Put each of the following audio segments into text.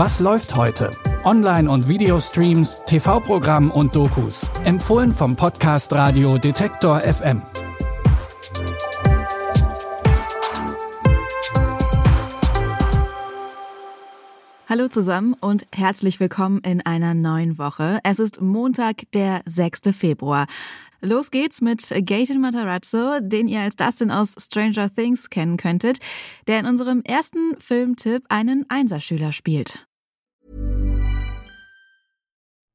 Was läuft heute? Online- und Videostreams, TV-Programm und Dokus. Empfohlen vom Podcast Radio Detektor FM. Hallo zusammen und herzlich willkommen in einer neuen Woche. Es ist Montag, der 6. Februar. Los geht's mit Gaten Matarazzo, den ihr als Dustin aus Stranger Things kennen könntet, der in unserem ersten Filmtipp einen Einserschüler spielt.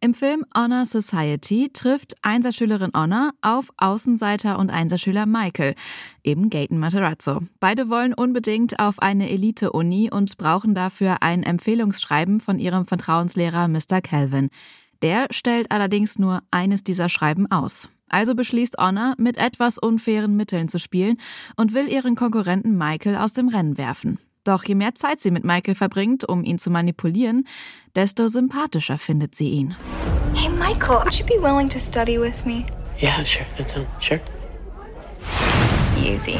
Im Film Honor Society trifft Einserschülerin Honor auf Außenseiter und Einserschüler Michael, eben Gaten Materazzo. Beide wollen unbedingt auf eine Elite-Uni und brauchen dafür ein Empfehlungsschreiben von ihrem Vertrauenslehrer Mr. Calvin. Der stellt allerdings nur eines dieser Schreiben aus. Also beschließt Honor, mit etwas unfairen Mitteln zu spielen und will ihren Konkurrenten Michael aus dem Rennen werfen. Doch je mehr Zeit sie mit Michael verbringt, um ihn zu manipulieren, desto sympathischer findet sie ihn. Hey, Michael, would you be willing to study with me? Yeah, sure. That's um, sure. Easy.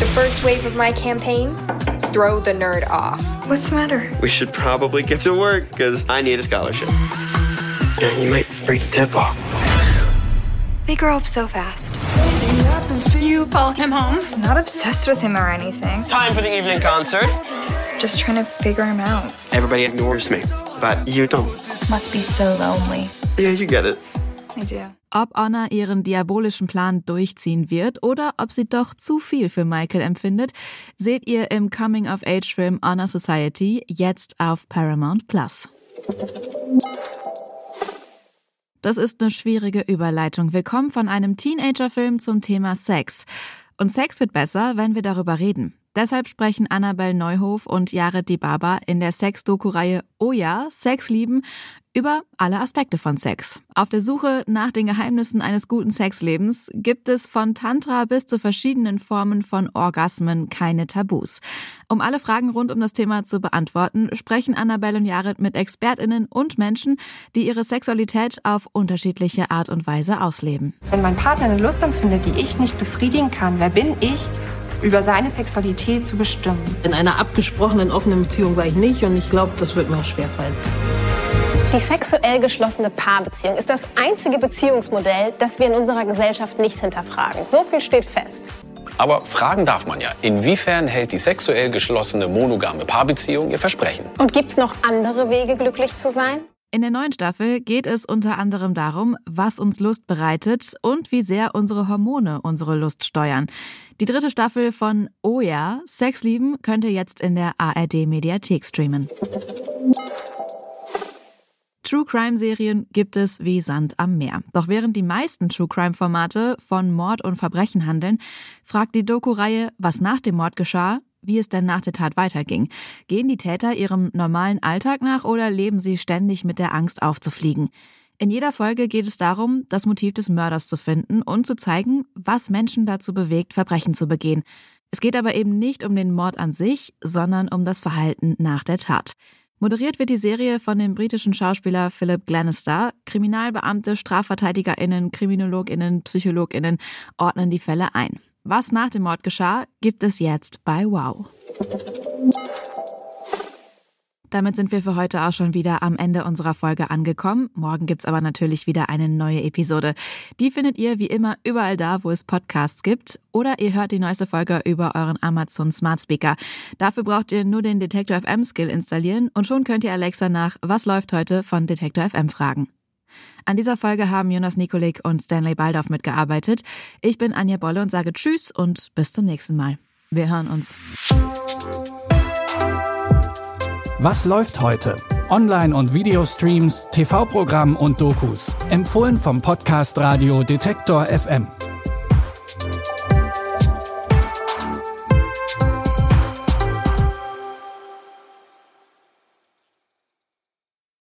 The first wave of my campaign throw the nerd off. What's the matter? We should probably get to work because I need a scholarship. Yeah, you might break the tip off. They grow up so fast. You called him home? Not obsessed with him or anything. Time for the evening concert. Just trying to figure him out. Everybody ignores me, but you don't. Must be so lonely. Yeah, you get it. I do. Ob Honor ihren diabolischen Plan durchziehen wird oder ob sie doch zu viel für Michael empfindet, seht ihr im Coming-of-Age-Film Honor Society jetzt auf Paramount Plus. Das ist eine schwierige Überleitung. Wir kommen von einem Teenager-Film zum Thema Sex. Und Sex wird besser, wenn wir darüber reden. Deshalb sprechen Annabelle Neuhof und Jared Dibaba in der Sex-Doku-Reihe Oh ja, Sex lieben über alle Aspekte von Sex. Auf der Suche nach den Geheimnissen eines guten Sexlebens gibt es von Tantra bis zu verschiedenen Formen von Orgasmen keine Tabus. Um alle Fragen rund um das Thema zu beantworten, sprechen Annabelle und Jared mit ExpertInnen und Menschen, die ihre Sexualität auf unterschiedliche Art und Weise ausleben. Wenn mein Partner eine Lust empfindet, die ich nicht befriedigen kann, wer bin ich, über seine Sexualität zu bestimmen? In einer abgesprochenen offenen Beziehung war ich nicht und ich glaube, das wird mir auch schwerfallen. Die sexuell geschlossene Paarbeziehung ist das einzige Beziehungsmodell, das wir in unserer Gesellschaft nicht hinterfragen. So viel steht fest. Aber fragen darf man ja, inwiefern hält die sexuell geschlossene monogame Paarbeziehung ihr Versprechen? Und gibt's noch andere Wege, glücklich zu sein? In der neuen Staffel geht es unter anderem darum, was uns Lust bereitet und wie sehr unsere Hormone unsere Lust steuern. Die dritte Staffel von Oh ja, Sex lieben könnt ihr jetzt in der ARD Mediathek streamen. True Crime Serien gibt es wie Sand am Meer. Doch während die meisten True Crime Formate von Mord und Verbrechen handeln, fragt die Doku-Reihe, was nach dem Mord geschah, wie es denn nach der Tat weiterging. Gehen die Täter ihrem normalen Alltag nach oder leben sie ständig mit der Angst aufzufliegen? In jeder Folge geht es darum, das Motiv des Mörders zu finden und zu zeigen, was Menschen dazu bewegt, Verbrechen zu begehen. Es geht aber eben nicht um den Mord an sich, sondern um das Verhalten nach der Tat. Moderiert wird die Serie von dem britischen Schauspieler Philip Glenister. Kriminalbeamte, StrafverteidigerInnen, KriminologInnen, PsychologInnen ordnen die Fälle ein. Was nach dem Mord geschah, gibt es jetzt bei Wow. Damit sind wir für heute auch schon wieder am Ende unserer Folge angekommen. Morgen gibt's aber natürlich wieder eine neue Episode. Die findet ihr wie immer überall da, wo es Podcasts gibt. Oder ihr hört die neueste Folge über euren Amazon Smart Speaker. Dafür braucht ihr nur den Detektor FM Skill installieren und schon könnt ihr Alexa nach Was läuft heute von Detektor FM fragen. An dieser Folge haben Jonas Nikolik und Stanley Baldorf mitgearbeitet. Ich bin Anja Bolle und sage Tschüss und bis zum nächsten Mal. Wir hören uns. Was läuft heute? Online- und Videostreams, TV-Programm und Dokus. Empfohlen vom Podcast Radio Detektor FM.